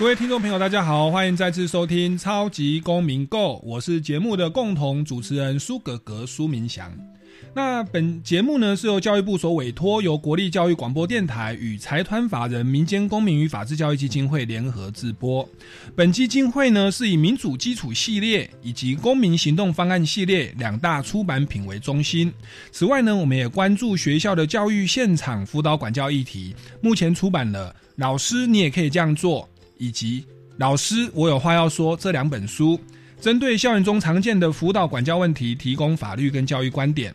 各位听众朋友，大家好，欢迎再次收听《超级公民 Go》，我是节目的共同主持人苏格格苏明祥。那本节目呢是由教育部所委托，由国立教育广播电台与财团法人民间公民与法治教育基金会联合制播。本基金会呢是以民主基础系列以及公民行动方案系列两大出版品为中心。此外呢，我们也关注学校的教育现场辅导管教议题，目前出版了《老师你也可以这样做》。以及老师，我有话要说。这两本书针对校园中常见的辅导管教问题，提供法律跟教育观点。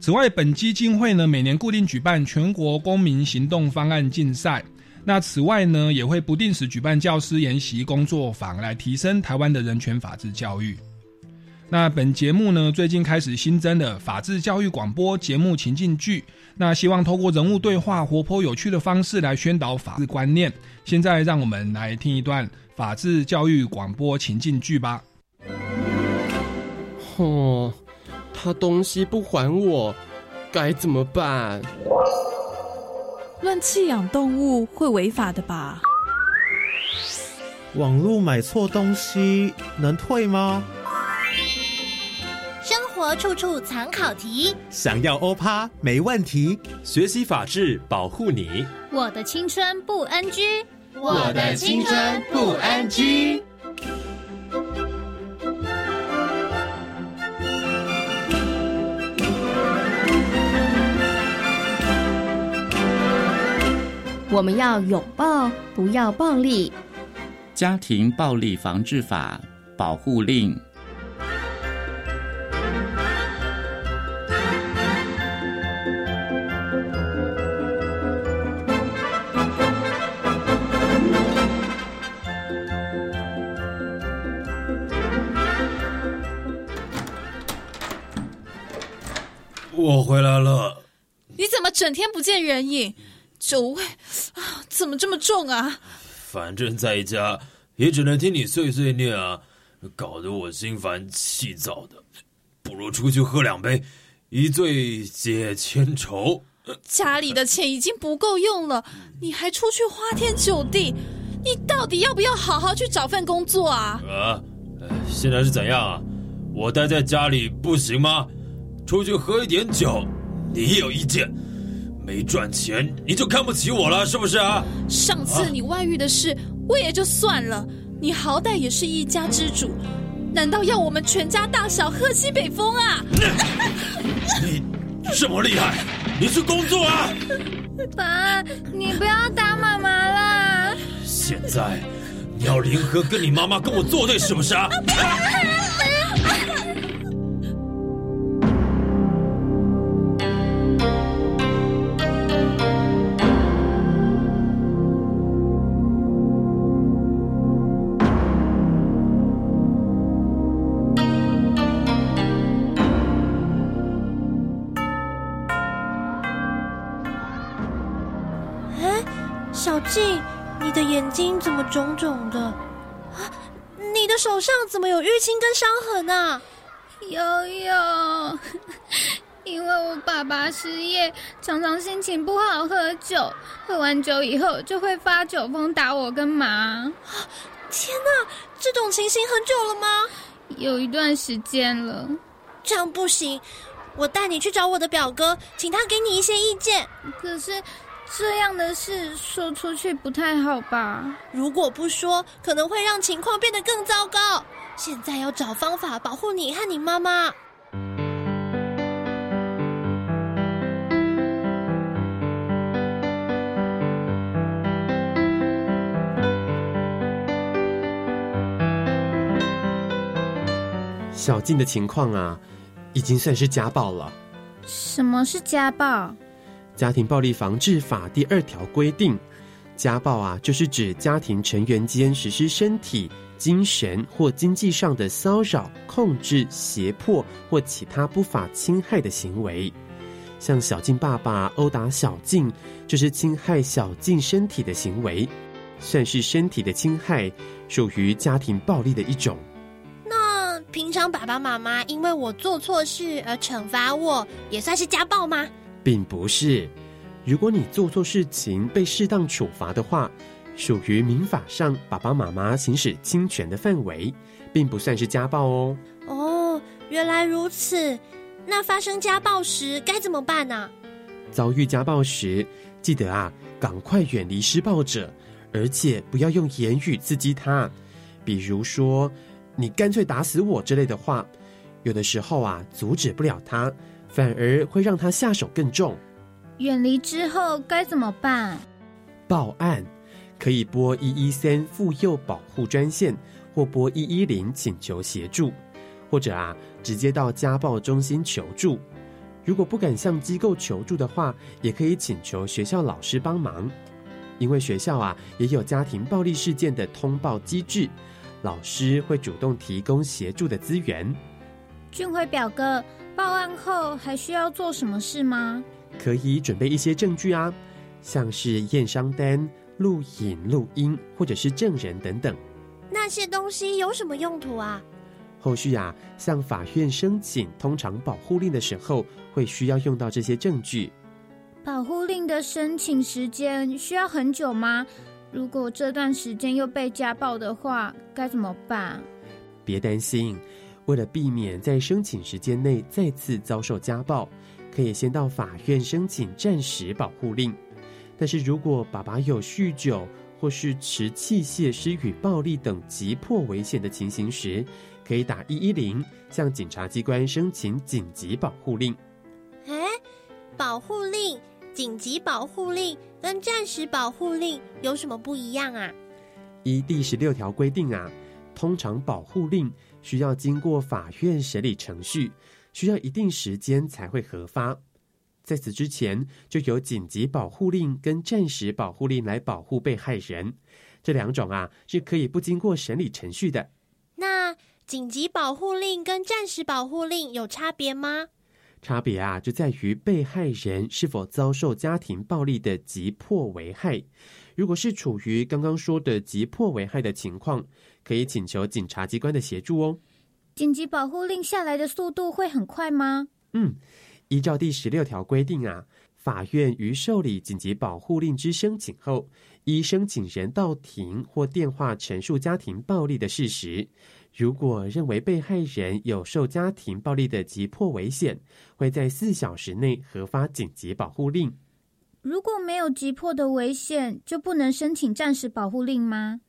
此外，本基金会呢每年固定举办全国公民行动方案竞赛。那此外呢，也会不定时举办教师研习工作坊，来提升台湾的人权法治教育。那本节目呢，最近开始新增的法治教育广播节目情境剧，那希望透过人物对话、活泼有趣的方式来宣导法治观念。现在让我们来听一段法治教育广播情境剧吧。哦，他东西不还我，该怎么办？乱弃养动物会违法的吧？网络买错东西能退吗？活处处藏考题，想要欧趴没问题。学习法治，保护你。我的青春不 NG，我的青春不 NG。我们要拥抱，不要暴力。家庭暴力防治法保护令。我回来了，你怎么整天不见人影？酒味啊，怎么这么重啊？反正在家也只能听你碎碎念啊，搞得我心烦气躁的。不如出去喝两杯，一醉解千愁。家里的钱已经不够用了，你还出去花天酒地，你到底要不要好好去找份工作啊？啊，现在是怎样啊？我待在家里不行吗？出去喝一点酒，你也有意见？没赚钱你就看不起我了，是不是啊？上次你外遇的事我也就算了，你好歹也是一家之主，难道要我们全家大小喝西北风啊？你这么厉害，你去工作啊！爸，你不要打妈妈啦！现在你要联合跟你妈妈跟我作对，是不是啊？眼 肿肿的？啊，你的手上怎么有淤青跟伤痕啊？悠悠，因为我爸爸失业，常常心情不好喝酒，喝完酒以后就会发酒疯打我跟妈。天哪，这种情形很久了吗？有一段时间了。这样不行，我带你去找我的表哥，请他给你一些意见。可是。这样的事说出去不太好吧？如果不说，可能会让情况变得更糟糕。现在要找方法保护你和你妈妈。小静的情况啊，已经算是家暴了。什么是家暴？家庭暴力防治法第二条规定。家暴啊，就是指家庭成员间实施身体、精神或经济上的骚扰、控制、胁迫或其他不法侵害的行为。像小静爸爸殴打小静，就是侵害小静身体的行为，算是身体的侵害，属于家庭暴力的一种。那平常爸爸妈妈因为我做错事而惩罚我，也算是家暴吗？并不是。如果你做错事情被适当处罚的话，属于民法上爸爸妈妈行使侵权的范围，并不算是家暴哦。哦，原来如此。那发生家暴时该怎么办呢？遭遇家暴时，记得啊，赶快远离施暴者，而且不要用言语刺激他，比如说“你干脆打死我”之类的话。有的时候啊，阻止不了他，反而会让他下手更重。远离之后该怎么办？报案，可以拨一一三妇幼保护专线，或拨一一零请求协助，或者啊，直接到家暴中心求助。如果不敢向机构求助的话，也可以请求学校老师帮忙，因为学校啊也有家庭暴力事件的通报机制，老师会主动提供协助的资源。俊辉表哥，报案后还需要做什么事吗？可以准备一些证据啊，像是验伤单、录影、录音，或者是证人等等。那些东西有什么用途啊？后续啊，向法院申请通常保护令的时候，会需要用到这些证据。保护令的申请时间需要很久吗？如果这段时间又被家暴的话，该怎么办？别担心，为了避免在申请时间内再次遭受家暴。可以先到法院申请暂时保护令，但是如果爸爸有酗酒或是持器械施予暴力等急迫危险的情形时，可以打一一零向警察机关申请紧急保护令。哎，保护令、紧急保护令跟暂时保护令有什么不一样啊？依第十六条规定啊，通常保护令需要经过法院审理程序。需要一定时间才会核发，在此之前就有紧急保护令跟暂时保护令来保护被害人，这两种啊是可以不经过审理程序的。那紧急保护令跟暂时保护令有差别吗？差别啊就在于被害人是否遭受家庭暴力的急迫危害。如果是处于刚刚说的急迫危害的情况，可以请求警察机关的协助哦。紧急保护令下来的速度会很快吗？嗯，依照第十六条规定啊，法院于受理紧急保护令之申请后，依申请人到庭或电话陈述家庭暴力的事实，如果认为被害人有受家庭暴力的急迫危险，会在四小时内核发紧急保护令。如果没有急迫的危险，就不能申请暂时保护令吗？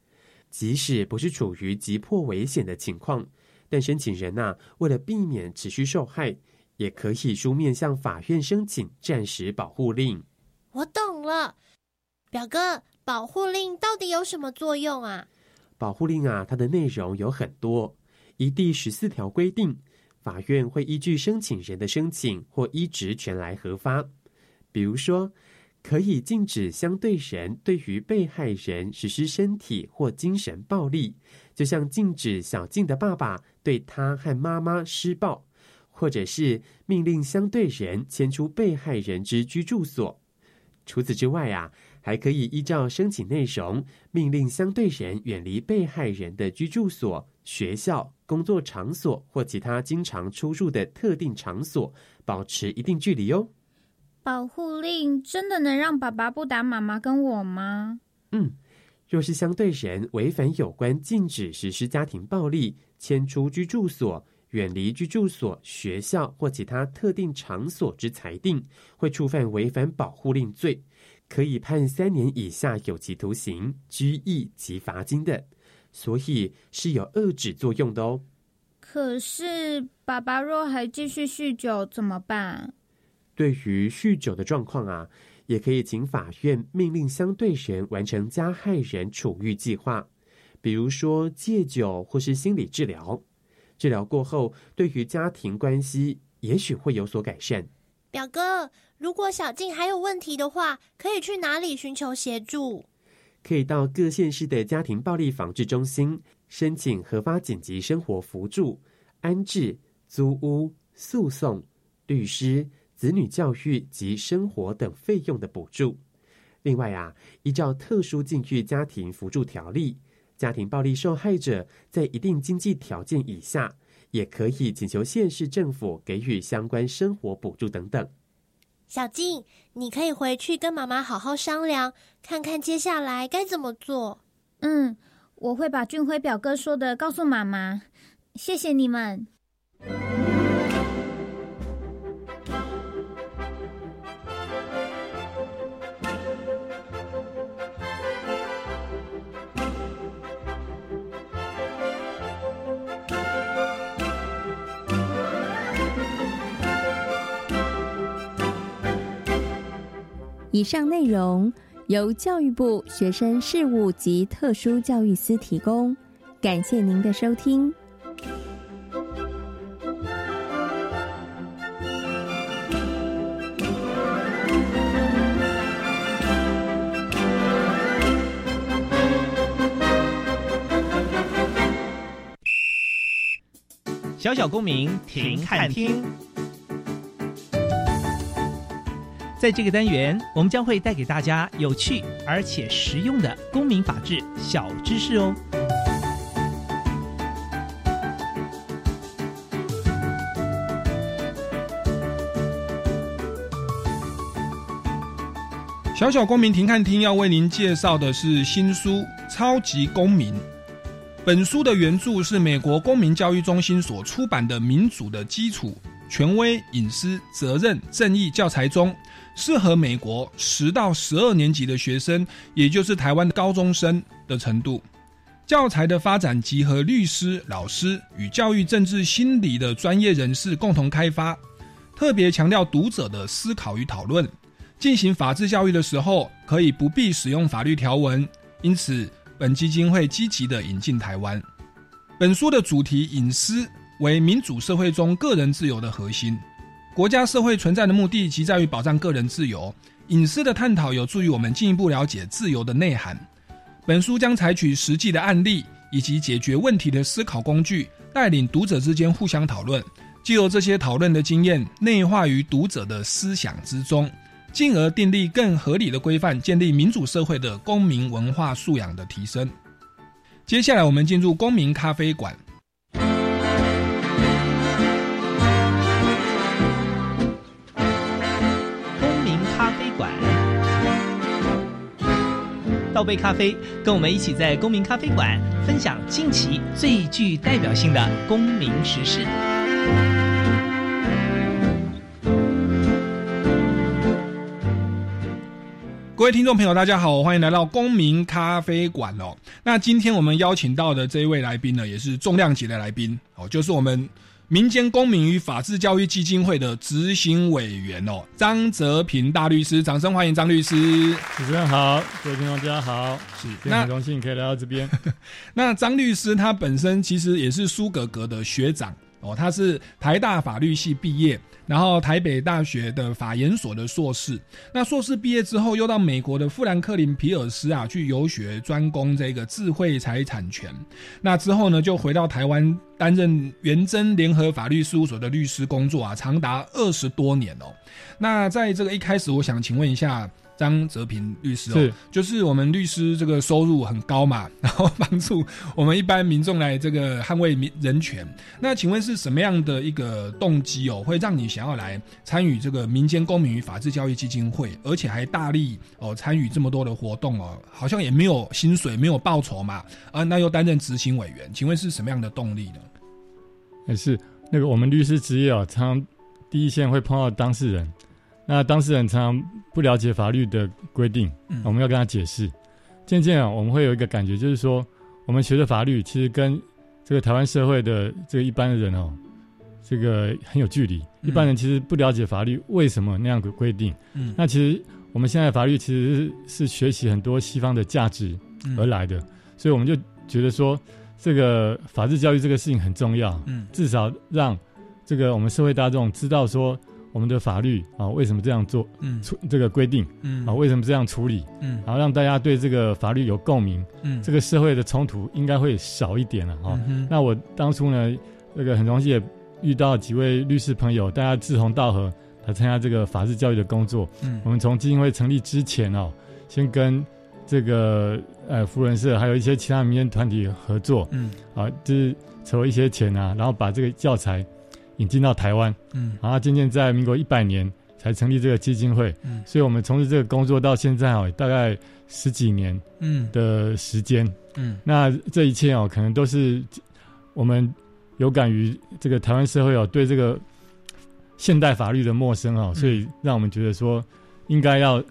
即使不是处于急迫危险的情况。但申请人呐，为了避免持续受害，也可以书面向法院申请暂时保护令。我懂了，表哥，保护令到底有什么作用啊？保护令啊，它的内容有很多。依第十四条规定，法院会依据申请人的申请或依职权来核发。比如说，可以禁止相对人对于被害人实施身体或精神暴力。就像禁止小静的爸爸对他和妈妈施暴，或者是命令相对人迁出被害人之居住所。除此之外啊，还可以依照申请内容，命令相对人远离被害人的居住所、学校、工作场所或其他经常出入的特定场所，保持一定距离哦。保护令真的能让爸爸不打妈妈跟我吗？嗯。若是相对人违反有关禁止实施家庭暴力、迁出居住所、远离居住所、学校或其他特定场所之裁定，会触犯违反保护令罪，可以判三年以下有期徒刑、拘役及罚金的，所以是有遏制作用的哦。可是爸爸若还继续酗酒怎么办？对于酗酒的状况啊。也可以请法院命令相对人完成加害人处遇计划，比如说戒酒或是心理治疗。治疗过后，对于家庭关系也许会有所改善。表哥，如果小静还有问题的话，可以去哪里寻求协助？可以到各县市的家庭暴力防治中心申请合法紧急生活扶助、安置、租屋、诉讼、律师、子女教育及生活等费用的补助。另外啊，依照特殊境遇家庭扶助条例，家庭暴力受害者在一定经济条件以下，也可以请求县市政府给予相关生活补助等等。小静，你可以回去跟妈妈好好商量，看看接下来该怎么做。嗯，我会把俊辉表哥说的告诉妈妈。谢谢你们。以上内容由教育部学生事务及特殊教育司提供，感谢您的收听。小小公民停看听。在这个单元，我们将会带给大家有趣而且实用的公民法治小知识哦。小小公民庭看厅要为您介绍的是新书《超级公民》。本书的原著是美国公民教育中心所出版的《民主的基础：权威、隐私、责任、正义》教材中。适合美国十到十二年级的学生，也就是台湾高中生的程度。教材的发展集合律师、老师与教育、政治、心理的专业人士共同开发，特别强调读者的思考与讨论。进行法治教育的时候，可以不必使用法律条文。因此，本基金会积极的引进台湾。本书的主题“隐私”为民主社会中个人自由的核心。国家社会存在的目的，即在于保障个人自由、隐私的探讨，有助于我们进一步了解自由的内涵。本书将采取实际的案例以及解决问题的思考工具，带领读者之间互相讨论，借由这些讨论的经验，内化于读者的思想之中，进而订立更合理的规范，建立民主社会的公民文化素养的提升。接下来，我们进入公民咖啡馆。倒杯咖啡，跟我们一起在公民咖啡馆分享近期最具代表性的公民时事。各位听众朋友，大家好，欢迎来到公民咖啡馆哦。那今天我们邀请到的这一位来宾呢，也是重量级的来宾哦，就是我们。民间公民与法治教育基金会的执行委员哦，张泽平大律师，掌声欢迎张律师。主持人好，各位听众大家好，是很荣幸可以来到这边。那张律师他本身其实也是苏格格的学长哦，他是台大法律系毕业。然后台北大学的法研所的硕士，那硕士毕业之后又到美国的富兰克林皮尔斯啊去游学专攻这个智慧财产权，那之后呢就回到台湾担任元真联合法律事务所的律师工作啊，长达二十多年哦。那在这个一开始，我想请问一下。张泽平律师哦，就是我们律师这个收入很高嘛，然后帮助我们一般民众来这个捍卫民人权。那请问是什么样的一个动机哦，会让你想要来参与这个民间公民与法治教育基金会，而且还大力哦参与这么多的活动哦，好像也没有薪水，没有报酬嘛，啊，那又担任执行委员，请问是什么样的动力呢？也是那个我们律师职业啊，常第一线会碰到当事人。那当事人常常不了解法律的规定，我们要跟他解释。渐渐啊，我们会有一个感觉，就是说，我们学的法律其实跟这个台湾社会的这个一般的人哦，这个很有距离。一般人其实不了解法律为什么那样的规定。嗯，那其实我们现在法律其实是学习很多西方的价值而来的，所以我们就觉得说，这个法治教育这个事情很重要。嗯，至少让这个我们社会大众知道说。我们的法律啊为什么这样做，嗯，处这个规定，嗯。啊为什么这样处理，嗯。然后让大家对这个法律有共鸣，嗯。这个社会的冲突应该会少一点了哈、嗯那我当初呢，那个很荣幸也遇到几位律师朋友，大家志同道合来参加这个法治教育的工作。嗯。我们从基金会成立之前哦，先跟这个呃福人社还有一些其他民间团体合作，嗯。啊，就是筹一些钱啊，然后把这个教材引进到台湾，嗯。然后渐渐在民国一百年才成立这个基金会，嗯。所以我们从事这个工作到现在哦，大概十几年嗯。的时间，嗯。那这一切哦，可能都是我们有感于这个台湾社会哦，对这个现代法律的陌生哦，所以让我们觉得说，应该要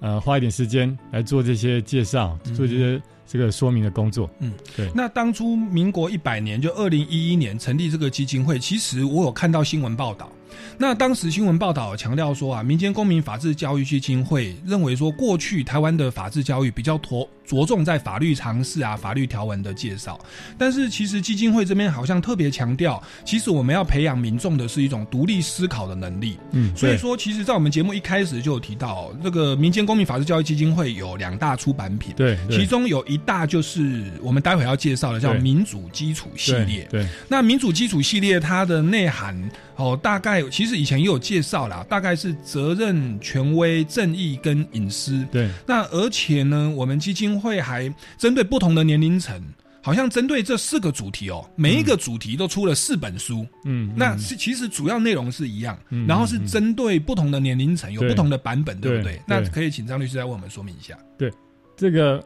呃花一点时间来做这些介绍，做这些这个说明的工作。嗯，对。那当初民国一百年，就二零一一年成立这个基金会，其实我有看到新闻报道。那当时新闻报道强调说啊，民间公民法治教育基金会认为说，过去台湾的法治教育比较着着重在法律常识啊、法律条文的介绍，但是其实基金会这边好像特别强调，其实我们要培养民众的是一种独立思考的能力。嗯所以说，其实，在我们节目一开始就有提到，这个民间公民法治教育基金会有两大出版品，对对。其中有一大就是我们待会要介绍的叫民主基础系列。对对。那民主基础系列它的内涵哦，大概其实以前也有介绍啦，大概是责任、权威、正义跟隐私。对那而且呢，我们基金会还针对不同的年龄层。好像针对这四个主题哦，每一个主题都出了四本书。嗯那是其实主要内容是一样，嗯然后是针对不同的年龄层有不同的版本，对不对对？那可以请张律师来为我们说明一下。对，这个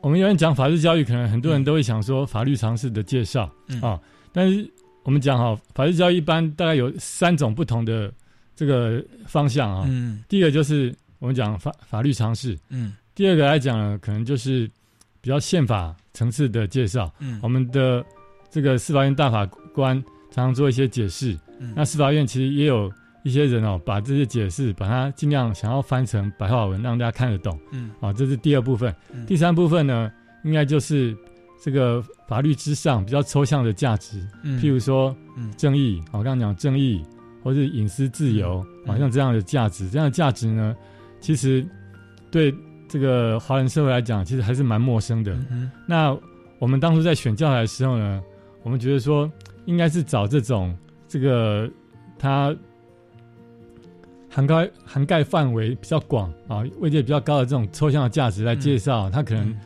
我们有人讲法律教育，可能很多人都会想说法律常识的介绍、嗯啊，但是我们讲哈，法律教育一般大概有三种不同的这个方向啊。嗯第一个就是我们讲法法律常识，嗯第二个来讲呢，可能就是比较宪法层次的介绍。嗯我们的这个司法院大法官常常做一些解释，嗯那司法院其实也有一些人哦，把这些解释把它尽量想要翻成白话文，让大家看得懂。嗯啊，这是第二部分。嗯第三部分呢，应该就是这个法律之上比较抽象的价值，嗯。譬如说嗯。正义，我刚刚讲正义，或是隐私自由，嗯。好像这样的价值，这样的价值呢，其实对这个华人社会来讲，其实还是蛮陌生的。嗯那我们当初在选教材的时候呢，我们觉得说，应该是找这种这个它涵盖涵盖范围比较广啊，位阶比较高的这种抽象的价值来介绍，它可能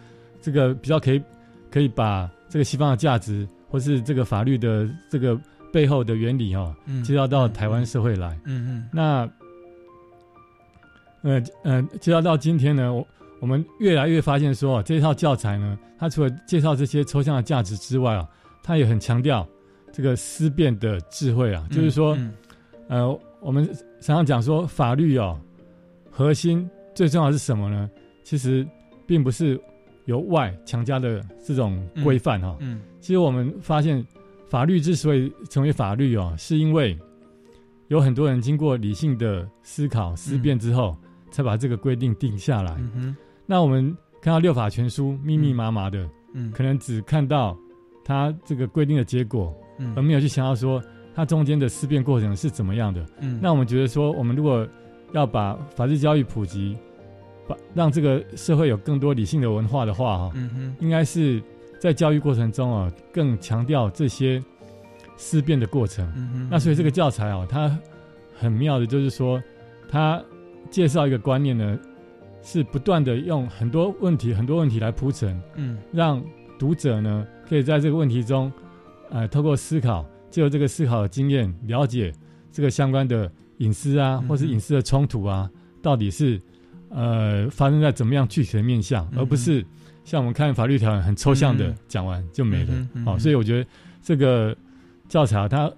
这个比较可以可以把这个西方的价值，或是这个法律的这个背后的原理哈、嗯介绍到台湾社会来。嗯嗯那呃呃，介绍到今天呢，我我们越来越发现说，这套教材呢，它除了介绍这些抽象的价值之外啊，它也很强调这个思辨的智慧啊，就是说，嗯呃，我们常常讲说法律哦，核心最重要的是什么呢？其实并不是由外强加的这种规范哈、嗯其实我们发现，法律之所以成为法律哦，是因为有很多人经过理性的思考、思辨之后，才把这个规定定下来。那我们看到六法全书密密麻麻的，嗯。可能只看到它这个规定的结果，嗯。而没有去想到说它中间的思辨过程是怎么样的。嗯。那我们觉得说，我们如果要把法治教育普及，把让这个社会有更多理性的文化的话，哈、嗯哼。应该是在教育过程中啊，更强调这些思辨的过程。嗯哼那所以这个教材啊，它很妙的，就是说，它介绍一个观念呢，是不断的用很多问题、很多问题来铺陈，嗯。让读者呢可以在这个问题中，呃，透过思考，借由这个思考的经验，了解这个相关的隐私啊，或是隐私的冲突啊，到底是呃发生在怎么样具体的面向，而不是像我们看法律条文很抽象的嗯讲完就没了。好、所以我觉得这个教材啊它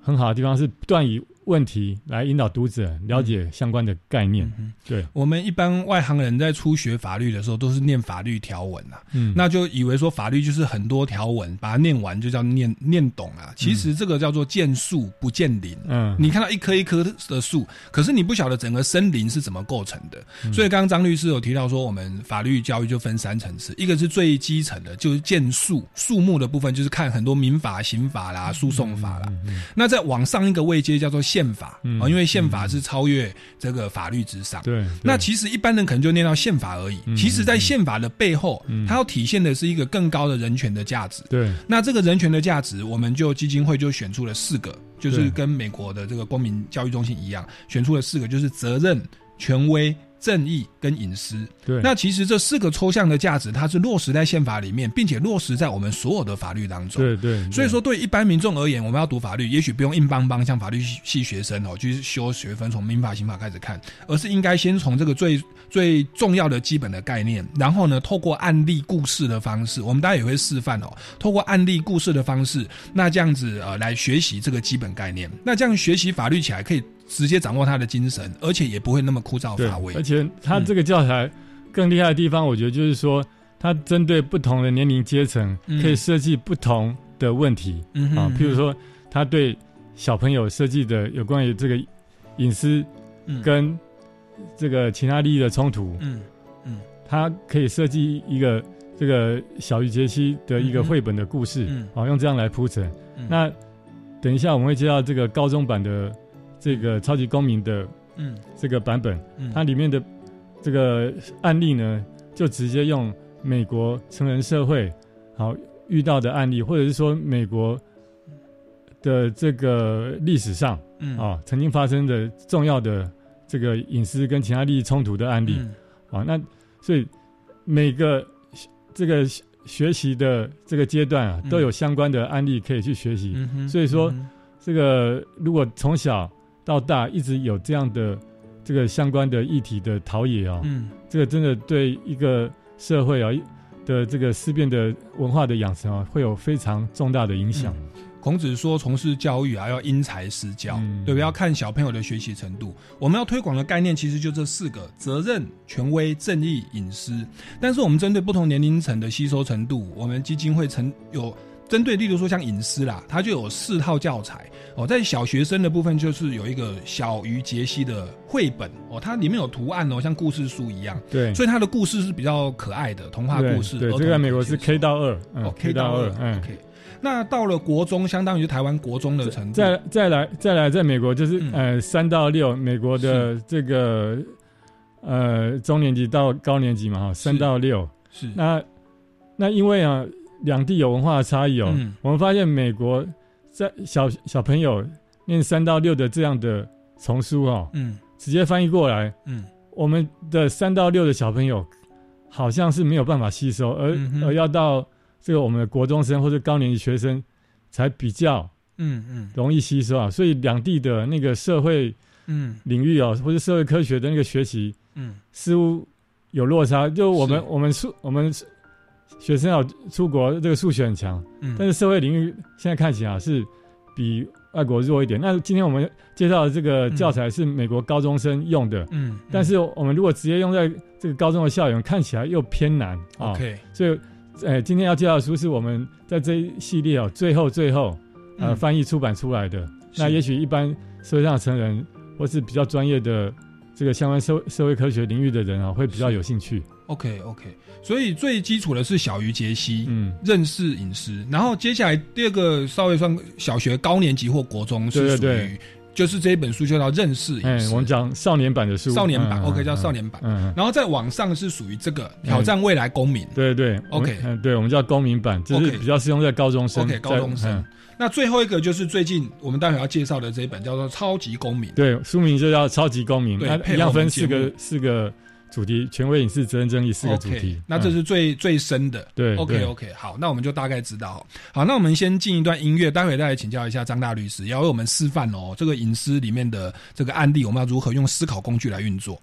很好的地方是不断以问题来引导读者了解相关的概念。对，我们一般外行人在初学法律的时候，都是念法律条文啊，嗯那就以为说法律就是很多条文，把它念完就叫念念懂啊。其实这个叫做见树不见林。嗯你看到一棵一棵的树，可是你不晓得整个森林是怎么构成的。嗯所以刚刚张律师有提到说，我们法律教育就分三层次，一个是最基层的，就是见树树木的部分，就是看很多民法、刑法啦、诉讼法啦。那再往上一个位阶叫做宪法啊，因为宪法是超越这个法律之上。对，那其实一般人可能就念到宪法而已。其实，在宪法的背后，它要体现的是一个更高的人权的价值。对，那这个人权的价值，我们就基金会就选出了四个，就是跟美国的这个公民教育中心一样，选出了四个，就是责任、权威。正义跟隐私，对，那其实这四个抽象的价值，它是落实在宪法里面，并且落实在我们所有的法律当中。对对。所以说，对一般民众而言，我们要读法律，也许不用硬邦邦像法律系学生哦，去修学分，从民法、刑法开始看，而是应该先从这个最最重要的基本的概念，然后呢，透过案例故事的方式，我们大家也会示范哦，透过案例故事的方式，那这样子呃来学习这个基本概念，那这样学习法律起来可以。直接掌握他的精神，而且也不会那么枯燥乏味。而且他这个教材更厉害的地方，我觉得就是说，他针对不同的年龄阶层，可以设计不同的问题啊。譬如说，他对小朋友设计的有关于这个隐私跟这个其他利益的冲突，嗯嗯，他可以设计一个这个小鱼杰西的一个绘本的故事，嗯啊，用这样来铺陈。那等一下我们会接到这个高中版的。这个超级公民的，嗯，这个版本，它里面的这个案例呢，就直接用美国成人社会好遇到的案例，或者是说美国的这个历史上，嗯。啊，曾经发生的重要的这个隐私跟其他利益冲突的案例，啊，那所以每个这个学习的这个阶段啊，都有相关的案例可以去学习，所以说这个如果从小。到大一直有这样的这个相关的议题的陶冶啊，嗯，这个真的对一个社会啊的这个思辨的文化的养成啊，会有非常重大的影响。孔子说，从事教育啊，要因材施教，对不对？要看小朋友的学习程度。我们要推广的概念其实就这四个：责任、权威、正义、隐私。但是我们针对不同年龄层的吸收程度，我们基金会曾有。针对，例如说像隐私啦，它就有四套教材哦。在小学生的部分，就是有一个小鱼杰西的绘本哦，它里面有图案哦，像故事书一样。对，所以它的故事是比较可爱的童话故事。对，这个在美国是 K 到二，哦，K 到二。嗯，OK。那到了国中，相当于台湾国中的程度。再再来再来，在美国就是呃三到六，美国的这个呃中年级到高年级嘛哈，三到六是。那那因为啊。两地有文化的差异哦，我们发现美国在小小朋友念三到六的这样的丛书哦，嗯，直接翻译过来，嗯，我们的三到六的小朋友好像是没有办法吸收，而而要到这个我们的国中生或者高年级学生才比较，嗯嗯，容易吸收啊。所以两地的那个社会，嗯，领域哦，或者社会科学的那个学习，嗯，似乎有落差。就我们我们数我们。学生要出国，这个数学很强，嗯，但是社会领域现在看起来是比外国弱一点。那今天我们介绍的这个教材是美国高中生用的，嗯，但是我们如果直接用在这个高中的校园，看起来又偏难，OK。所以，呃，今天要介绍的书是我们在这一系列哦最后最后呃翻译出版出来的。那也许一般社会上成人或是比较专业的这个相关社社会科学领域的人啊，会比较有兴趣。OK OK。所以最基础的是小于杰西，嗯，认识隐私。然后接下来第二个稍微算小学高年级或国中是属于，就是这一本书就叫认识隐私。我们讲少年版的书，少年版 OK 叫少年版。然后在网上是属于这个挑战未来公民。对对 OK，对我们叫公民版，就是比较适用在高中生。OK 高中生。那最后一个就是最近我们待会要介绍的这一本叫做超级公民。对，书名就叫超级公民。它一样分四个四个。主题权威影视责任争议四个主题，那这是最最深的。对，OK OK，好，那我们就大概知道。好，那我们先进一段音乐，待会再来请教一下张大律师，要为我们示范哦，这个隐私里面的这个案例，我们要如何用思考工具来运作。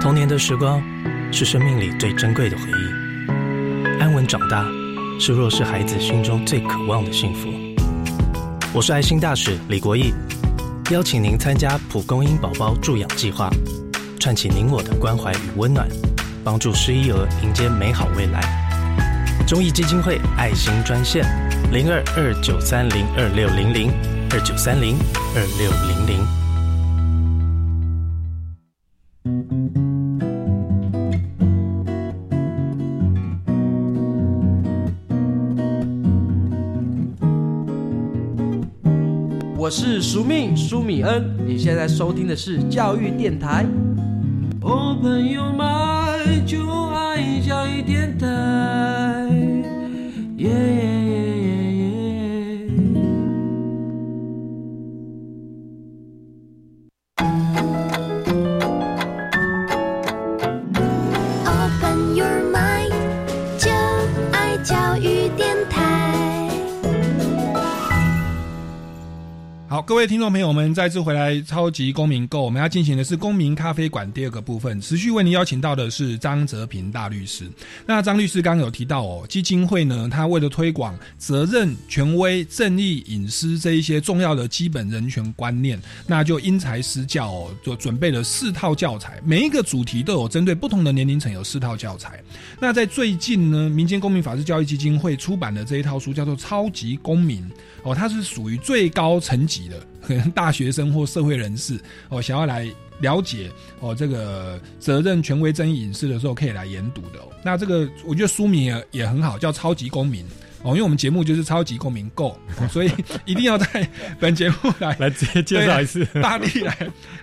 童年的时光是生命里最珍贵的回忆，安稳长大是弱势孩子心中最渴望的幸福。我是爱心大使李国义，邀请您参加蒲公英宝宝助养计划，串起您我的关怀与温暖，帮助失依儿迎接美好未来。中义基金会爱心专线：零二二九三零二六零零二九三零二六零零。我是苏命苏米恩，你现在收听的是教育电台。哦，朋友们，就爱教育电台。各位听众朋友们，再次回来超级公民购，我们要进行的是公民咖啡馆第二个部分，持续为您邀请到的是张泽平大律师。那张律师刚刚有提到哦，基金会呢，他为了推广责任、权威、正义、隐私这一些重要的基本人权观念，那就因材施教哦，就准备了四套教材，每一个主题都有针对不同的年龄层有四套教材。那在最近呢，民间公民法治教育基金会出版的这一套书叫做《超级公民》。哦，它是属于最高层级的，可能大学生或社会人士哦，想要来了解哦这个责任、权威、争议、隐私的时候，可以来研读的。那这个我觉得书名也也很好，叫《超级公民》哦，因为我们节目就是《超级公民购》，所以 一定要在本节目来来直接介绍一次，大力来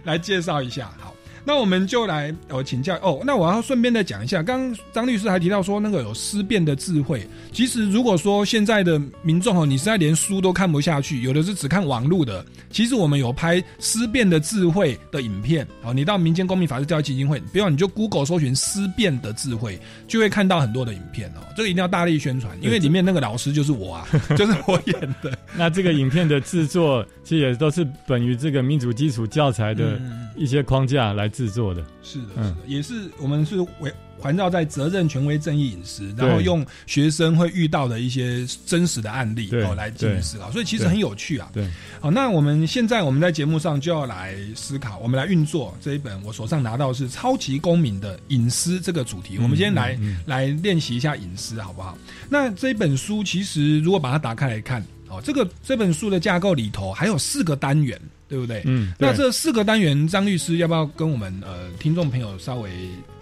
来介绍一下。好。那我们就来哦请教哦，那我要顺便再讲一下，刚刚张律师还提到说那个有思辨的智慧。其实如果说现在的民众哦，你实在连书都看不下去，有的是只看网络的。其实我们有拍思辨的智慧的影片哦，你到民间公民法治教育基金会，不用你就 Google 搜寻思辨的智慧，就会看到很多的影片哦。这个一定要大力宣传，因为里面那个老师就是我啊，就是我演的。那这个影片的制作其实也都是本于这个民主基础教材的一些框架来。制作的是的，是的，也是我们是围环绕在责任、权威、正义、隐私，然后用学生会遇到的一些真实的案例哦来进行思考，所以其实很有趣啊。对，好，那我们现在我们在节目上就要来思考，我们来运作这一本我手上拿到是超级公民的隐私这个主题。我们先来来练习一下隐私，好不好？那这一本书其实如果把它打开来看，哦，这个这本书的架构里头还有四个单元。对不对？嗯，那这四个单元，张律师要不要跟我们呃听众朋友稍微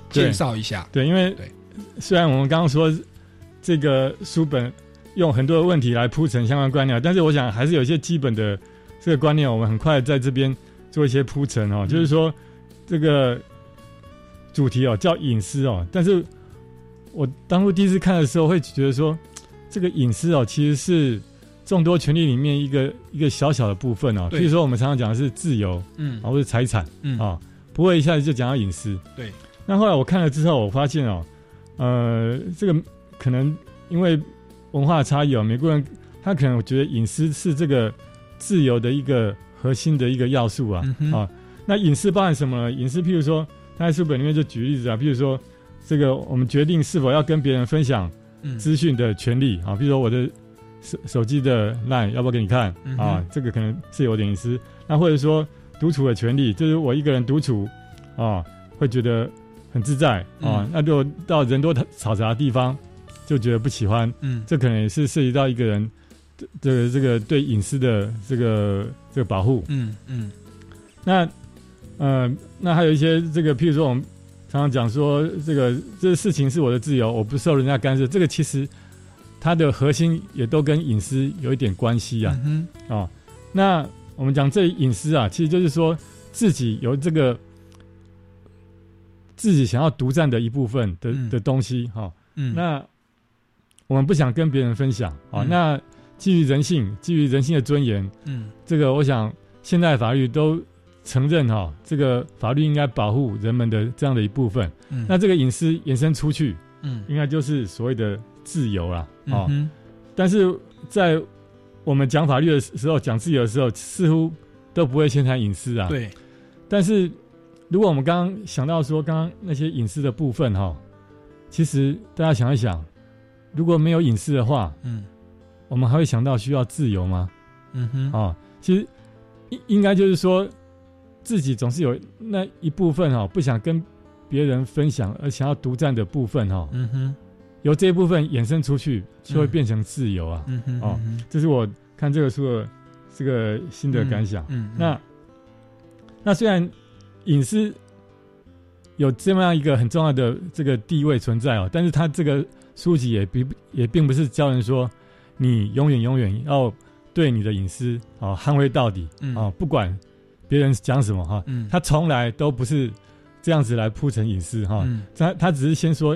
介绍一下？对，因为对，虽然我们刚刚说这个书本用很多的问题来铺陈相关观念，但是我想还是有一些基本的这个观念，我们很快在这边做一些铺陈哦。就是说这个主题哦叫隐私哦，但是我当初第一次看的时候会觉得说这个隐私哦其实是。众多权利里面一个一个小小的部分哦，譬如说我们常常讲的是自由，嗯，或者财产，嗯啊，不会一下子就讲到隐私。对。那后来我看了之后，我发现哦，呃，这个可能因为文化差异哦，美国人他可能觉得隐私是这个自由的一个核心的一个要素啊啊。那隐私包含什么？呢？隐私，譬如说他在书本里面就举例子啊，譬如说这个我们决定是否要跟别人分享资讯的权利啊，譬如说我的。手手机的 line 要不要给你看啊？这个可能是有点隐私。那或者说独处的权利，就是我一个人独处啊，会觉得很自在啊。那如果到人多嘈杂的地方，就觉得不喜欢。嗯，这可能也是涉及到一个人这个这个对隐私的这个这个保护。嗯嗯。那呃，那还有一些这个，譬如说我们常常讲说，这个这个事情是我的自由，我不受人家干涉。这个其实它的核心也都跟隐私有一点关系啊。嗯哦，那我们讲这隐私啊，其实就是说自己有这个。自己想要独占的一部分的的东西，哈，嗯，那我们不想跟别人分享，啊，那基于人性，基于人性的尊严，嗯，这个我想现在法律都承认，哈，这个法律应该保护人们的这样的一部分，嗯，那这个隐私延伸出去，嗯，应该就是所谓的自由了，啊，但是在我们讲法律的时候，讲自由的时候，似乎都不会先谈隐私啊，对，但是。如果我们刚刚想到说，刚刚那些隐私的部分哈，其实大家想一想，如果没有隐私的话，嗯，我们还会想到需要自由吗？嗯哼，哦，其实应应该就是说，自己总是有那一部分哈，不想跟别人分享而想要独占的部分哈，嗯哼，由这一部分衍生出去，就会变成自由啊，嗯哼，哦，这是我看这个书的这个新的感想。嗯，那那虽然。隐私有这么样一个很重要的这个地位存在哦，但是他这个书籍也并也并不是教人说你永远永远要对你的隐私啊捍卫到底啊，不管别人讲什么哈，他从来都不是这样子来铺陈隐私哈，他他只是先说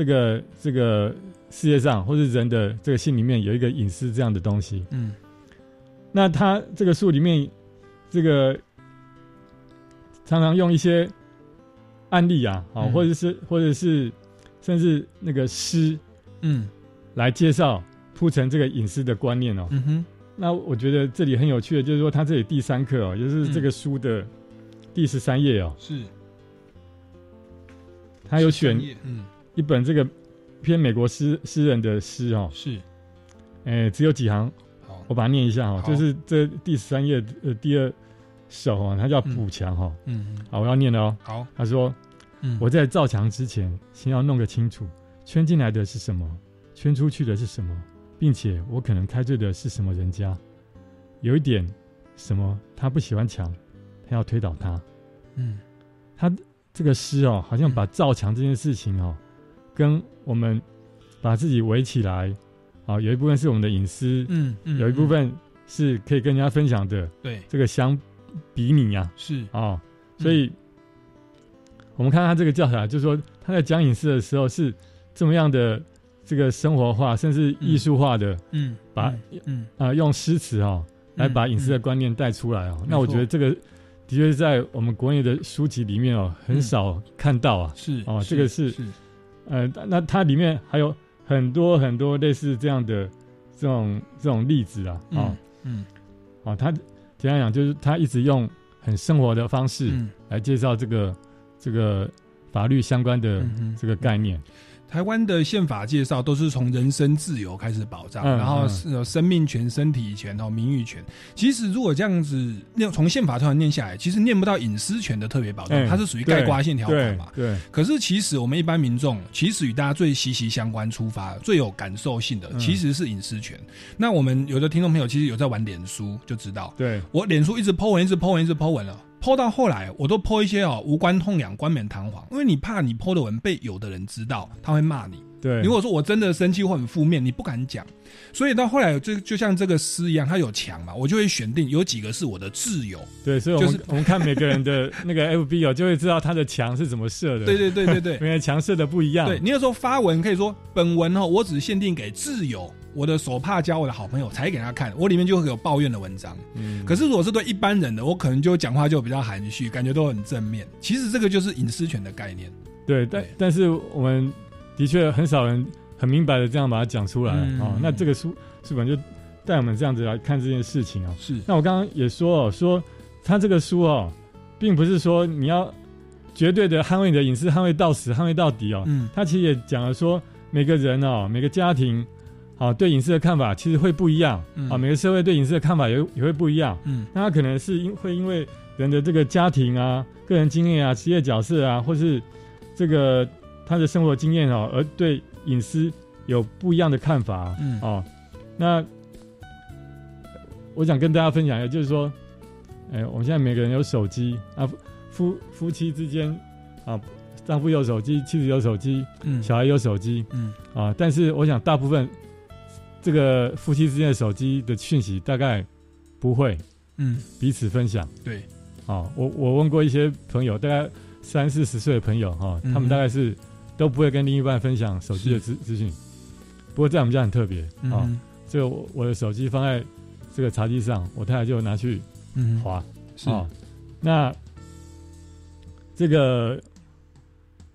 这个这个世界上或者人的这个心里面有一个隐私这样的东西，嗯，那他这个书里面这个。常常用一些案例啊，好，或者是或者是甚至那个诗，嗯，来介绍铺成这个隐私的观念哦。嗯哼，那我觉得这里很有趣的，就是说他这里第三课哦，就是这个书的第十三页哦，是，他有选嗯一本这个偏美国诗诗人的诗哦，是，哎，只有几行，好，我把它念一下哈，就是这第十三页呃第二。首啊，他叫补墙哈。嗯，好，我要念了哦。好，他说：“嗯，我在造墙之前，先要弄个清楚，圈进来的是什么，圈出去的是什么，并且我可能开罪的是什么人家。有一点什么，他不喜欢墙，他要推倒他。嗯，他这个诗哦，好像把造墙这件事情哦，跟我们把自己围起来，啊，有一部分是我们的隐私，嗯嗯，有一部分是可以跟人家分享的。对，这个相。”比拟呀，是啊，所以我们看他这个教材，就是说他在讲隐私的时候是这么样的这个生活化，甚至艺术化的，嗯，把嗯啊用诗词哈来把隐私的观念带出来哦。那我觉得这个的确是在我们国内的书籍里面哦很少看到啊，是哦，这个是呃，那它里面还有很多很多类似这样的这种这种例子啊，啊嗯，啊他。怎样讲？就是他一直用很生活的方式来介绍这个这个法律相关的这个概念。台湾的宪法介绍都是从人身自由开始保障，然后是生命权、身体权、哦名誉权。其实如果这样子念从宪法突然念下来，其实念不到隐私权的特别保障，它是属于盖瓜线条款嘛。对。可是其实我们一般民众，其实与大家最息息相关、出发最有感受性的，其实是隐私权。那我们有的听众朋友其实有在玩脸书，就知道，对我脸书一直 po 文，一直 po 文，一直 po 文了。剖到后来，我都剖一些哦无关痛痒、冠冕堂皇，因为你怕你剖的文被有的人知道，他会骂你。对，如果说我真的生气或很负面，你不敢讲。所以到后来，就就像这个诗一样，它有墙嘛，我就会选定有几个是我的挚友。对，所以我们我们看每个人的那个 FB 哦，就会知道他的墙是怎么设的。对对对对对，因为 墙设的不一样。对，你有时候发文可以说本文哦，我只限定给挚友。我的手帕交我的好朋友才给他看，我里面就会有抱怨的文章。嗯，可是如果是对一般人的，我可能就讲话就比较含蓄，感觉都很正面。其实这个就是隐私权的概念。对，但但是我们的确很少人很明白的这样把它讲出来啊。那这个书书本就带我们这样子来看这件事情啊。是。那我刚刚也说哦，说他这个书哦，并不是说你要绝对的捍卫你的隐私，捍卫到死，捍卫到底哦。嗯。他其实也讲了说，每个人哦，每个家庭。啊，对隐私的看法其实会不一样啊。每个社会对隐私的看法也也会不一样。嗯，那他可能是因会因为人的这个家庭啊、个人经验啊、职业角色啊，或是这个他的生活经验哦，而对隐私有不一样的看法，嗯哦，那我想跟大家分享一下，就是说，哎，我们现在每个人有手机啊，夫夫妻之间啊，丈夫有手机，妻子有手机，嗯，小孩有手机，嗯啊，但是我想大部分这个夫妻之间的手机的讯息大概不会，嗯，彼此分享，对，啊，我我问过一些朋友，大概三四十岁的朋友哈，他们大概是都不会跟另一半分享手机的资资讯，不过在我们家很特别啊，这个我的手机放在这个茶几上，我太太就拿去划，啊，那这个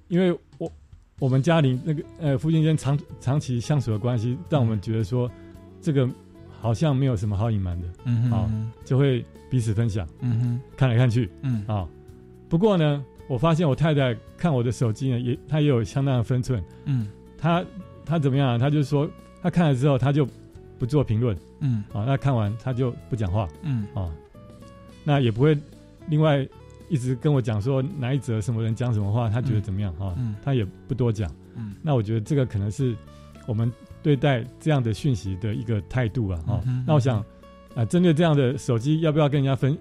因为我我们家里那个呃夫妻间长长期相处的关系，让我们觉得说这个好像没有什么好隐瞒的，嗯啊，就会彼此分享，嗯哼，看来看去，嗯。啊，不过呢，我发现我太太看我的手机呢，也她也有相当的分寸，嗯，她她怎么样？她就是说，她看了之后，她就不做评论，嗯。啊，那看完她就不讲话，嗯。啊，那也不会另外一直跟我讲说哪一则什么人讲什么话，他觉得怎么样哈，他也不多讲，嗯，那我觉得这个可能是我们对待这样的讯息的一个态度啊，哈，那我想啊，针对这样的手机，要不要跟人家分，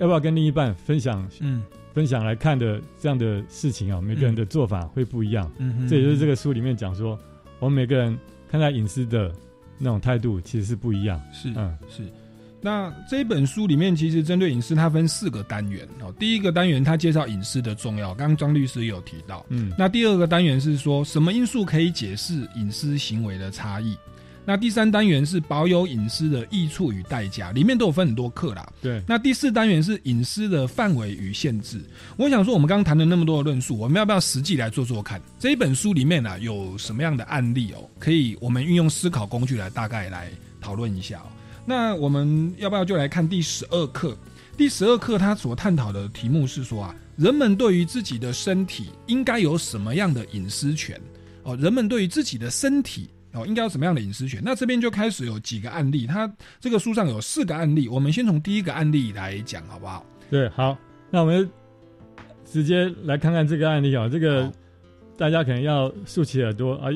要不要跟另一半分享，嗯。分享来看的这样的事情啊，每个人的做法会不一样。嗯，这也就是这个书里面讲说，我们每个人看待隐私的那种态度其实是不一样。是，嗯，是。那这一本书里面其实针对隐私，它分四个单元哦。第一个单元它介绍隐私的重要，刚刚张律师有提到。嗯，那第二个单元是说什么因素可以解释隐私行为的差异。那第三单元是保有隐私的益处与代价，里面都有分很多课啦。对。那第四单元是隐私的范围与限制。我想说，我们刚刚谈了那么多的论述，我们要不要实际来做做看？这一本书里面呢，有什么样的案例哦？可以我们运用思考工具来大概来讨论一下哦。那我们要不要就来看第十二课？第十二课它所探讨的题目是说啊，人们对于自己的身体应该有什么样的隐私权？哦，人们对于自己的身体。哦，应该有什么样的隐私权？那这边就开始有几个案例，他这个书上有四个案例，我们先从第一个案例来讲，好不好？对，好，那我们直接来看看这个案例啊。这个大家可能要竖起耳朵啊，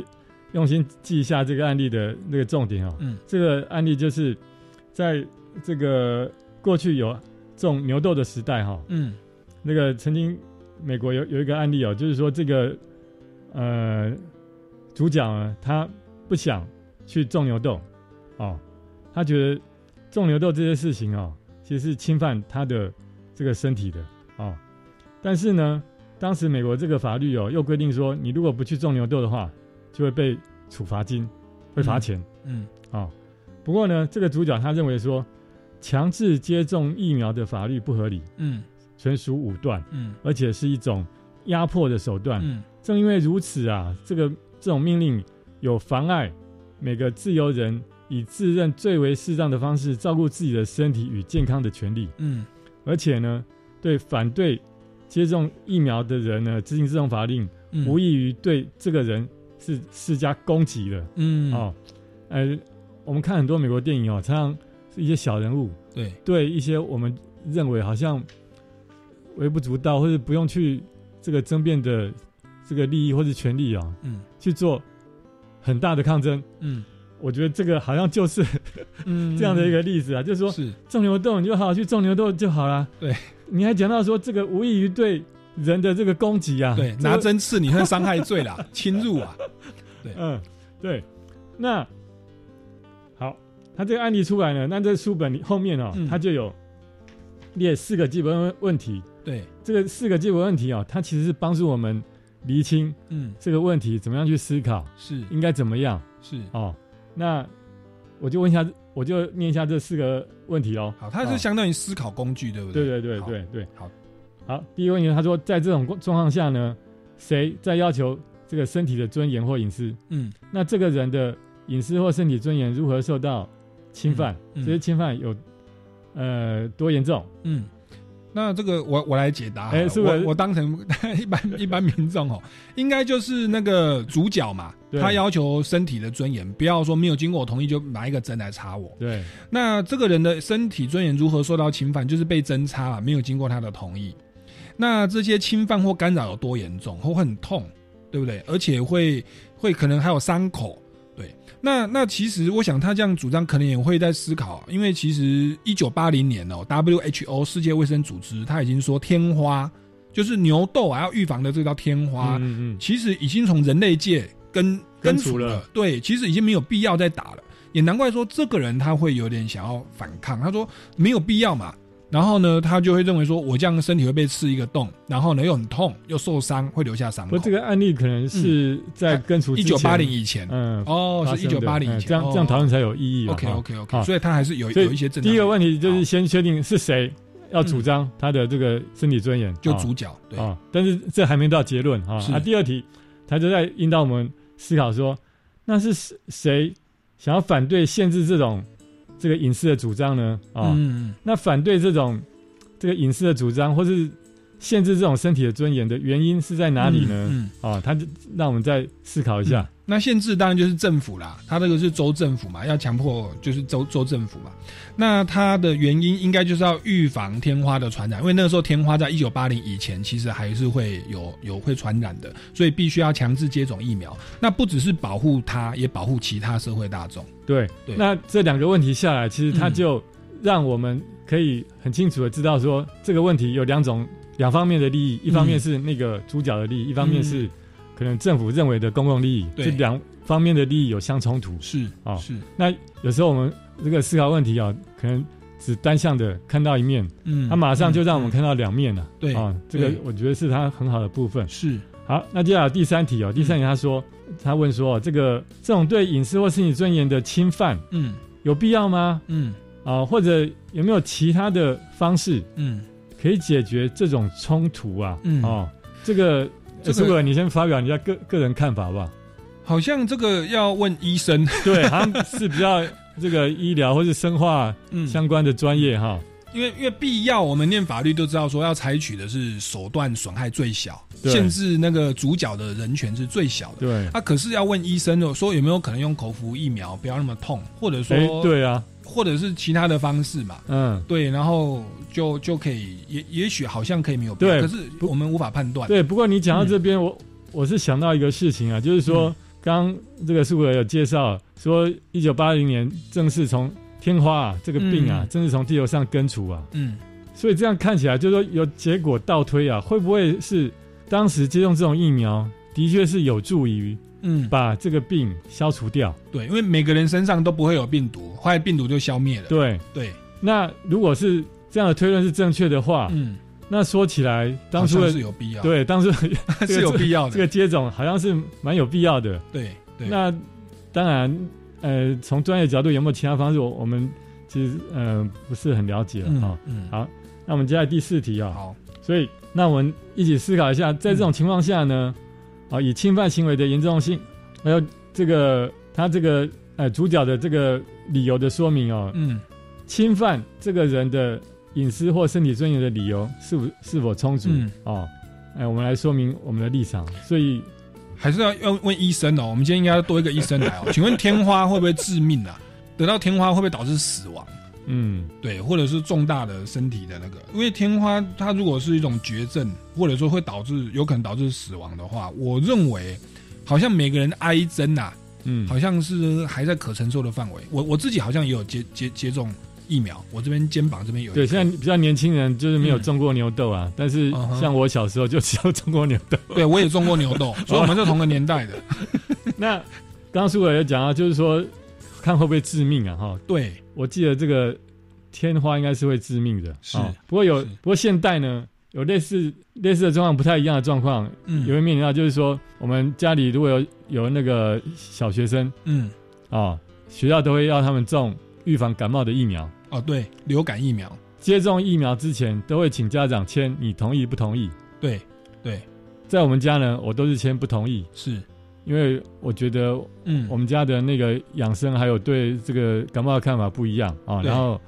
用心记一下这个案例的那个重点哦。嗯，这个案例就是在这个过去有种牛痘的时代哈。嗯，那个曾经美国有有一个案例哦，就是说这个呃主角呢他。不想去种牛痘，哦，他觉得种牛痘这些事情哦，其实是侵犯他的这个身体的哦。但是呢，当时美国这个法律哦，又规定说，你如果不去种牛痘的话，就会被处罚金，会罚钱。嗯，哦。不过呢，这个主角他认为说，强制接种疫苗的法律不合理，嗯，纯属武断，嗯，而且是一种压迫的手段。嗯，正因为如此啊，这个这种命令。有妨碍每个自由人以自认最为适当的方式照顾自己的身体与健康的权利。嗯，而且呢，对反对接种疫苗的人呢，执行这种法令，无异于对这个人是施加攻击的。嗯，哦，呃，我们看很多美国电影哦，常常是一些小人物，对。对一些我们认为好像微不足道或者不用去这个争辩的这个利益或者权利啊，嗯，去做。很大的抗争，嗯，我觉得这个好像就是 这样的一个例子啊，就是说，是。种牛痘，你就好好去种牛痘就好了。对，你还讲到说这个无异于对人的这个攻击啊，对，拿针刺你会伤害罪啦，侵入啊，对，嗯，对，那好，他这个案例出来了，那这书本后面哦，他就有列四个基本问题，对，这个四个基本问题哦，它其实是帮助我们。厘清，嗯，这个问题怎么样去思考？是应该怎么样？是哦，那我就问一下，我就念一下这四个问题哦。好，它是相当于思考工具，对不对？对对对对对。好，好，第一个问题，他说，在这种状况下呢，谁在要求这个身体的尊严或隐私？嗯，那这个人的隐私或身体尊严如何受到侵犯？这些侵犯有呃多严重？嗯。那这个我我来解答，我我当成 一般 一般民众哦，应该就是那个主角嘛，他要求身体的尊严，不要说没有经过我同意就拿一个针来插我。对，那这个人的身体尊严如何受到侵犯？就是被针插了，没有经过他的同意。那这些侵犯或干扰有多严重，或会很痛，对不对？而且会会可能还有伤口，对。那那其实我想他这样主张，可能也会在思考，因为其实一九八零年哦，WHO 世界卫生组织他已经说天花就是牛痘啊要预防的这个叫天花，嗯嗯，其实已经从人类界根根除了，对，其实已经没有必要再打了。也难怪说这个人他会有点想要反抗，他说没有必要嘛。然后呢，他就会认为说我这样身体会被刺一个洞，然后呢又很痛又受伤，会留下伤口。不，这个案例可能是在根除一九八零以前，嗯，哦，是一九八零以前，这样这样讨论才有意义。OK OK OK，所以他还是有有一些。第一个问题就是先确定是谁要主张他的这个身体尊严，就主角对啊。但是这还没到结论啊。啊，第二题他就在引导我们思考说，那是谁？想要反对限制这种这个隐私的主张呢？啊，那反对这种这个隐私的主张，或是限制这种身体的尊严的原因是在哪里呢？啊，他就让我们再思考一下。那限制当然就是政府啦，他这个是州政府嘛，要强迫就是州州政府嘛。那它的原因应该就是要预防天花的传染，因为那个时候天花在一九八零以前其实还是会有有会传染的，所以必须要强制接种疫苗。那不只是保护它，也保护其他社会大众。对，那这两个问题下来，其实它就让我们可以很清楚的知道说，这个问题有两种两方面的利益，一方面是那个主角的利益，一方面是。可能政府认为的公共利益，这两方面的利益有相冲突。是啊，是。那有时候我们这个思考问题啊，可能只单向的看到一面，嗯，他马上就让我们看到两面了。对啊，这个我觉得是他很好的部分。是。好，那接下来第三题哦，第三题他说，他问说，这个这种对隐私或身体尊严的侵犯，嗯，有必要吗？嗯，啊，或者有没有其他的方式，嗯，可以解决这种冲突啊？嗯，哦，这个。这个你先发表你的个个人看法好不好？好像这个要问医生，对，好像是比较这个医疗或是生化相关的专业哈。因为因为必要，我们念法律都知道说要采取的是手段损害最小，限制那个主角的人权是最小的。对，啊，可是要问医生哦说有没有可能用口服疫苗不要那么痛，或者说对啊。或者是其他的方式嘛，嗯，对，然后就就可以，也也许好像可以没有，对，可是我们无法判断。对，不过你讲到这边，我我是想到一个事情啊，就是说，刚这个苏格有介绍说，一九八零年正式从天花啊这个病啊，正式从地球上根除啊，嗯，所以这样看起来，就是说有结果倒推啊，会不会是当时接种这种疫苗，的确是有助于。嗯，把这个病消除掉。对，因为每个人身上都不会有病毒，后来病毒就消灭了。对对。那如果是这样的推论是正确的话，嗯，那说起来，当初是有必要。对，当初 是有必要的。这个接种好像是蛮有必要的。对对。那当然，呃，从专业角度有没有其他方式，我我们其实呃不是很了解。嗯。好，那我们接下来第四题啊。好。所以，那我们一起思考一下，在这种情况下呢？啊，以侵犯行为的严重性，还有这个他这个呃主角的这个理由的说明哦，嗯，侵犯这个人的隐私或身体尊严的理由是否是否充足？哦，哎，我们来说明我们的立场。所以还是要要问医生哦，我们今天应该要多一个医生来哦。请问天花会不会致命啊？得到天花会不会导致死亡？嗯，对，或者是重大的身体的那个，因为天花它如果是一种绝症，或者说会导致有可能导致死亡的话，我认为好像每个人挨一针呐，嗯，好像是还在可承受的范围。我我自己好像也有接接接种疫苗，我这边肩膀这边有。对，现在比较年轻人就是没有种过牛痘啊，但是像我小时候就只有种过牛痘。对，我也种过牛痘，所以我们是同个年代的。那刚刚苏伟也讲啊，就是说看会不会致命啊？哈，对。我记得这个天花应该是会致命的，是。不过有，不过现代呢有类似类似的状况，不太一样的状况，嗯，也会面临到，就是说我们家里如果有有那个小学生，嗯，啊，学校都会要他们种预防感冒的疫苗，哦，对，流感疫苗，接种疫苗之前都会请家长签你同意不同意，对，对，在我们家呢，我都是签不同意，是。因为我觉得，嗯，我们家的那个养生还有对这个感冒的看法不一样啊。然后，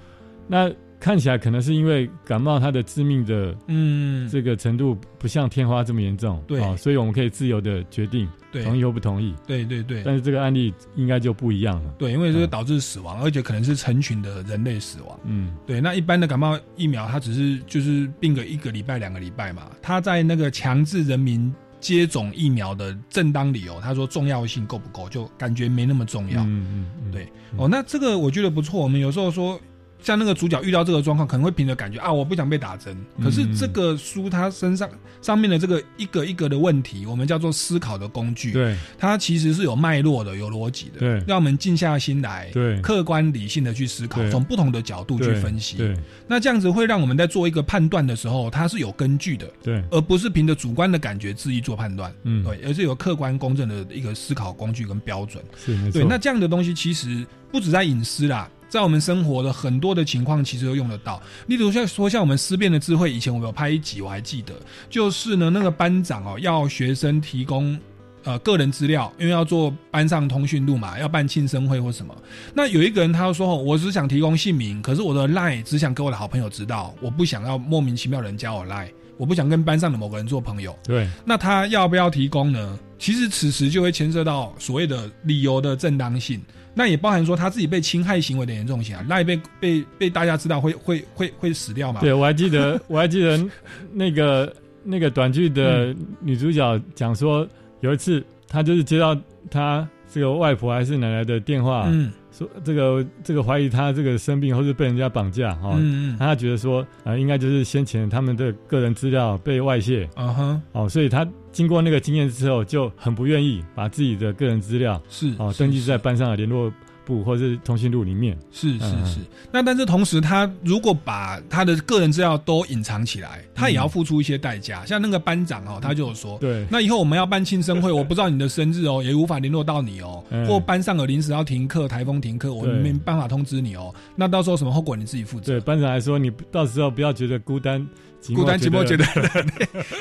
那看起来可能是因为感冒，它的致命的嗯这个程度不像天花这么严重，对啊，所以我们可以自由的决定对同意或不同意。对对对，但是这个案例应该就不一样了。对，因为这个导致死亡，而且可能是成群的人类死亡。嗯，对。那一般的感冒疫苗，它只是就是病个一个礼拜、两个礼拜嘛。它在那个强制人民接种疫苗的正当理由，他说重要性够不够，就感觉没那么重要。嗯嗯嗯，对。哦，那这个我觉得不错。我们有时候说。像那个主角遇到这个状况，可能会凭着感觉啊，我不想被打针。可是这个书它身上上面的这个一个一个的问题，我们叫做思考的工具。对，它其实是有脉络的，有逻辑的。对，让我们静下心来，对，客观理性的去思考，从不同的角度去分析。对，那这样子会让我们在做一个判断的时候，它是有根据的。对，而不是凭着主观的感觉恣意做判断。嗯，对，而是有客观公正的一个思考工具跟标准。是。对，那这样的东西其实不止在隐私啦。在我们生活的很多的情况，其实都用得到。例如像说，像我们思辨的智慧，以前我们有拍一集，我还记得，就是呢，那个班长哦，要学生提供呃个人资料，因为要做班上通讯录嘛，要办庆生会或什么。那有一个人他说，我只想提供姓名，可是我的 line 只想给我的好朋友知道，我不想要莫名其妙人加我 line，我不想跟班上的某个人做朋友。对，那他要不要提供呢？其实此时就会牵涉到所谓的理由的正当性。那也包含说他自己被侵害行为的严重性啊，那也被被被大家知道会会会会死掉嘛？对，我还记得 我还记得那个那个短剧的女主角讲说，有一次她就是接到她这个外婆还是奶奶的电话，嗯，说这个这个怀疑她这个生病或是被人家绑架哈，嗯。嗯，她觉得说啊，应该就是先前他们的个人资料被外泄，啊哈，哦，所以她经过那个经验之后，就很不愿意把自己的个人资料是哦登记在班上的联络。部或者是通讯录里面是是是，那但是同时，他如果把他的个人资料都隐藏起来，他也要付出一些代价。像那个班长哦，他就有说，对，那以后我们要办庆生会，我不知道你的生日哦，也无法联络到你哦，或班上有临时要停课，台风停课，我们没办法通知你哦。那到时候什么后果你自己负责。对，班长还说，你到时候不要觉得孤单。孤单寂寞觉得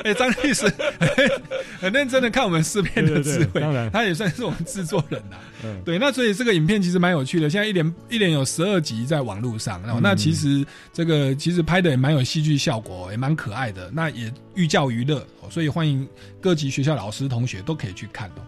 哎，张律师很认真的看我们四片的智慧，他也算是我们制作人呐。对，那所以这个影片其实蛮有趣的，现在一连一连有十二集在网络上，然后那其实这个其实拍的也蛮有戏剧效果，也蛮可爱的，那也寓教于乐，所以欢迎各级学校老师同学都可以去看哦。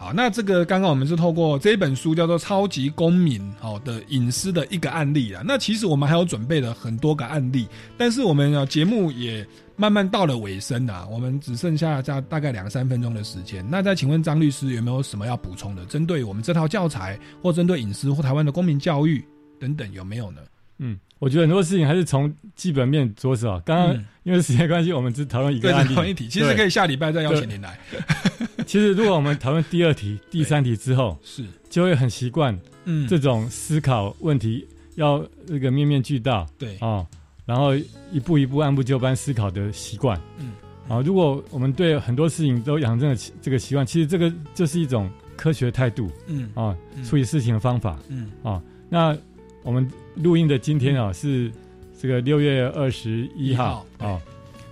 好，那这个刚刚我们是透过这本书叫做《超级公民》哦的隐私的一个案例啊。那其实我们还有准备了很多个案例，但是我们啊节目也慢慢到了尾声啊，我们只剩下大大概两三分钟的时间。那再请问张律师有没有什么要补充的？针对我们这套教材，或针对隐私或台湾的公民教育等等，有没有呢？嗯，我觉得很多事情还是从基本面着手。刚刚因为时间关系，我们只讨论一个案例，一题，其实可以下礼拜再邀请您来。其实，如果我们讨论第二题、第三题之后，是。就会很习惯，嗯，这种思考问题要这个面面俱到，对。啊，然后一步一步按部就班思考的习惯，嗯，啊，如果我们对很多事情都养成了这个习惯，其实这个就是一种科学态度，嗯。啊，处理事情的方法，嗯。啊，那我们录音的今天啊是这个六月二十一号啊，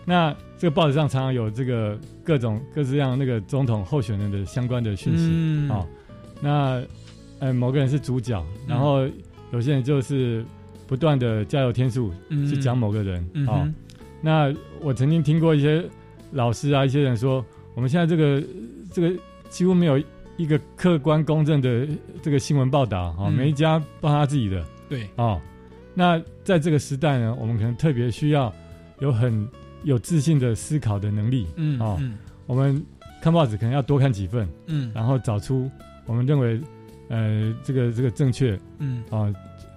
那这个报纸上常常有这个。各种各式各样那个总统候选人的相关的讯息啊，那呃某个人是主角，然后有些人就是不断的加油添醋去讲某个人啊。那我曾经听过一些老师啊，一些人说，我们现在这个这个几乎没有一个客观公正的这个新闻报道啊，每一家报他自己的对啊。那在这个时代呢，我们可能特别需要有很。有自信的思考的能力，嗯哦，我们看报纸可能要多看几份，嗯，然后找出我们认为，呃，这个这个正确，嗯，啊，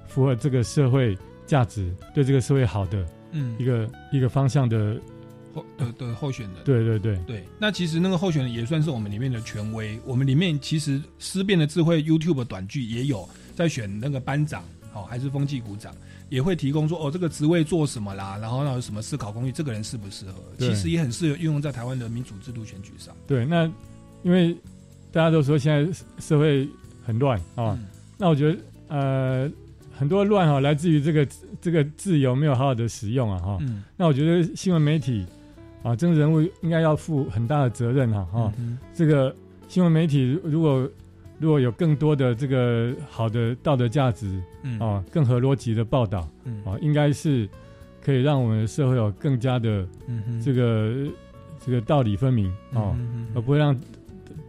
符合这个社会价值，对这个社会好的，嗯，一个一个方向的候的的候选人，对对对。对。那其实那个候选人也算是我们里面的权威，我们里面其实思辨的智慧 YouTube 短剧也有在选那个班长，哦，还是风纪股长。也会提供说哦，这个职位做什么啦？然后那有什么思考工具？这个人适不适合？其实也很适合运用在台湾的民主制度选举上。对，那因为大家都说现在社会很乱啊，那我觉得呃很多乱哈来自于这个这个自由没有好好的使用啊哈。嗯。那我觉得新闻媒体啊，政治人物应该要负很大的责任哈哈。这个新闻媒体如果如果有更多的这个好的道德价值，嗯。啊，更合逻辑的报道，嗯。啊，应该是可以让我们的社会有更加的这个这个道理分明啊，而不会让。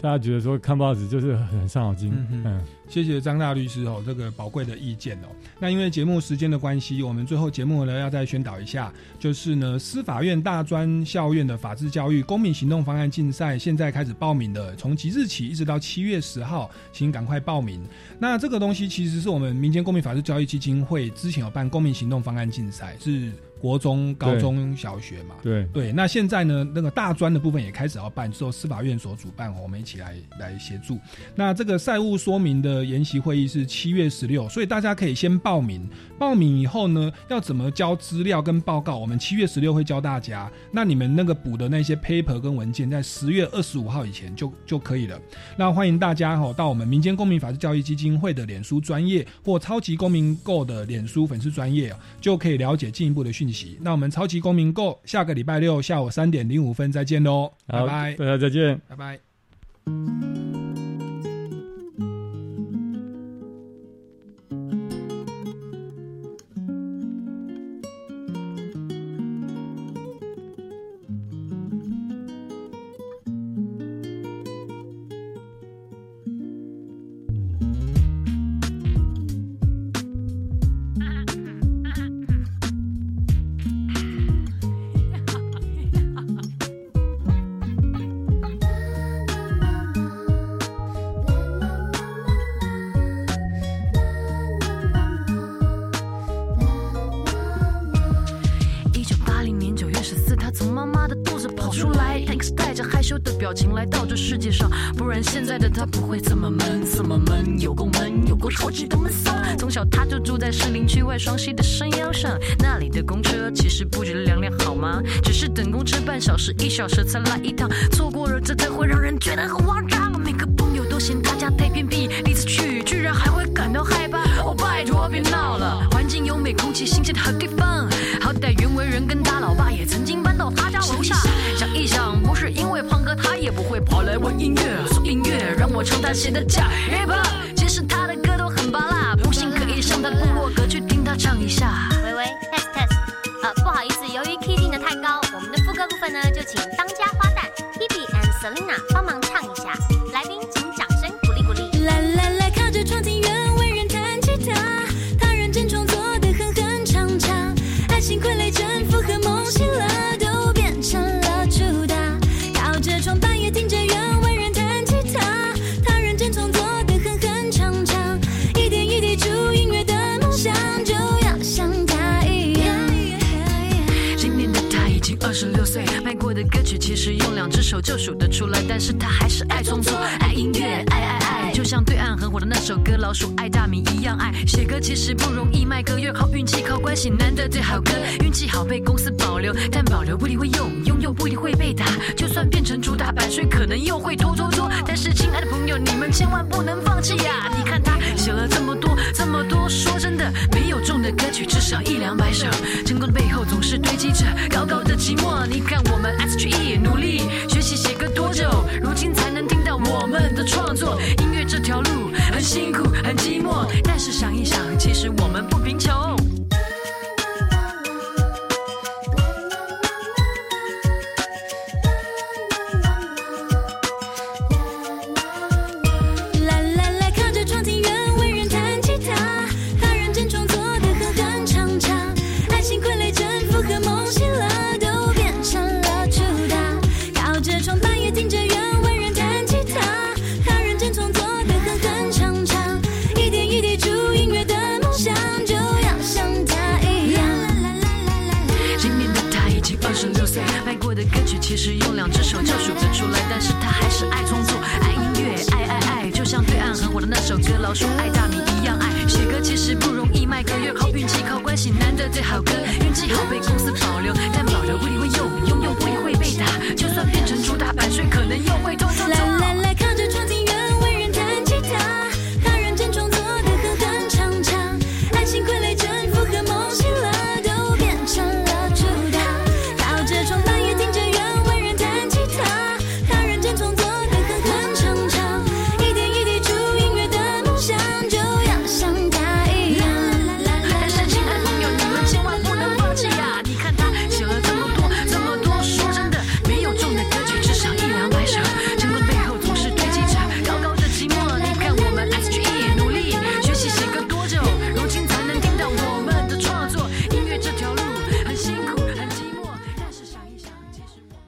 大家觉得说看报纸就是很伤脑筋。嗯，谢谢张大律师哦，这个宝贵的意见哦。那因为节目时间的关系，我们最后节目呢要再宣导一下，就是呢司法院大专校院的法治教育公民行动方案竞赛现在开始报名的，从即日起一直到七月十号，请赶快报名。那这个东西其实是我们民间公民法治教育基金会之前有办公民行动方案竞赛是。国中、高中小学嘛，对对，那现在呢，那个大专的部分也开始要办，受司法院所主办，我们一起来来协助。那这个赛务说明的研习会议是七月十六，所以大家可以先报名。报名以后呢，要怎么交资料跟报告，我们七月十六会教大家。那你们那个补的那些 paper 跟文件，在十月二十五号以前就就可以了。那欢迎大家哈到我们民间公民法治教育基金会的脸书专业或超级公民购的脸书粉丝专业，就可以了解进一步的讯。那我们超级公民购下个礼拜六下午三点零五分再见喽，拜拜，大家再见，拜拜。双溪的山腰上，那里的公车其实不止两辆，好吗？只是等公车半小时、一小时才来一趟，错过了这才会让人觉得很慌张。每个朋友都嫌他家太偏僻，第一次去居然还会感到害怕。哦，拜托别闹了，环境优美、空气新鲜的好地方。好歹袁惟仁跟他老爸也曾经搬到他家楼下。也不会跑来玩音乐。做音乐让我唱他写的假 hiphop，其实他的歌都很巴拉。不信可以上他部落格去听他。唱一下，喂喂，test test，呃，不好意思，由于 key 定的太高，我们的副歌部分呢，就请当家花旦 Hebe and Selina 帮忙的歌曲其实用两只手就数得出来，但是他还是爱创作，爱音乐，爱爱爱，就像对岸很火的那首歌《老鼠爱大米》一样爱。写歌其实不容易，卖歌越靠运气，靠关系，难得最好歌，运气好被公司保留，但保留不一定会用，拥有不一定会被打，就算变成主打版税，可能又会拖拖拖。但是亲爱的朋友，你们千万不能放弃呀！你看他写了这么多，这么多，说真的，没有中的歌曲至少一两百首，成功的背后总是堆积着高高的。寂寞，你看我们去 E 努力学习写歌多久，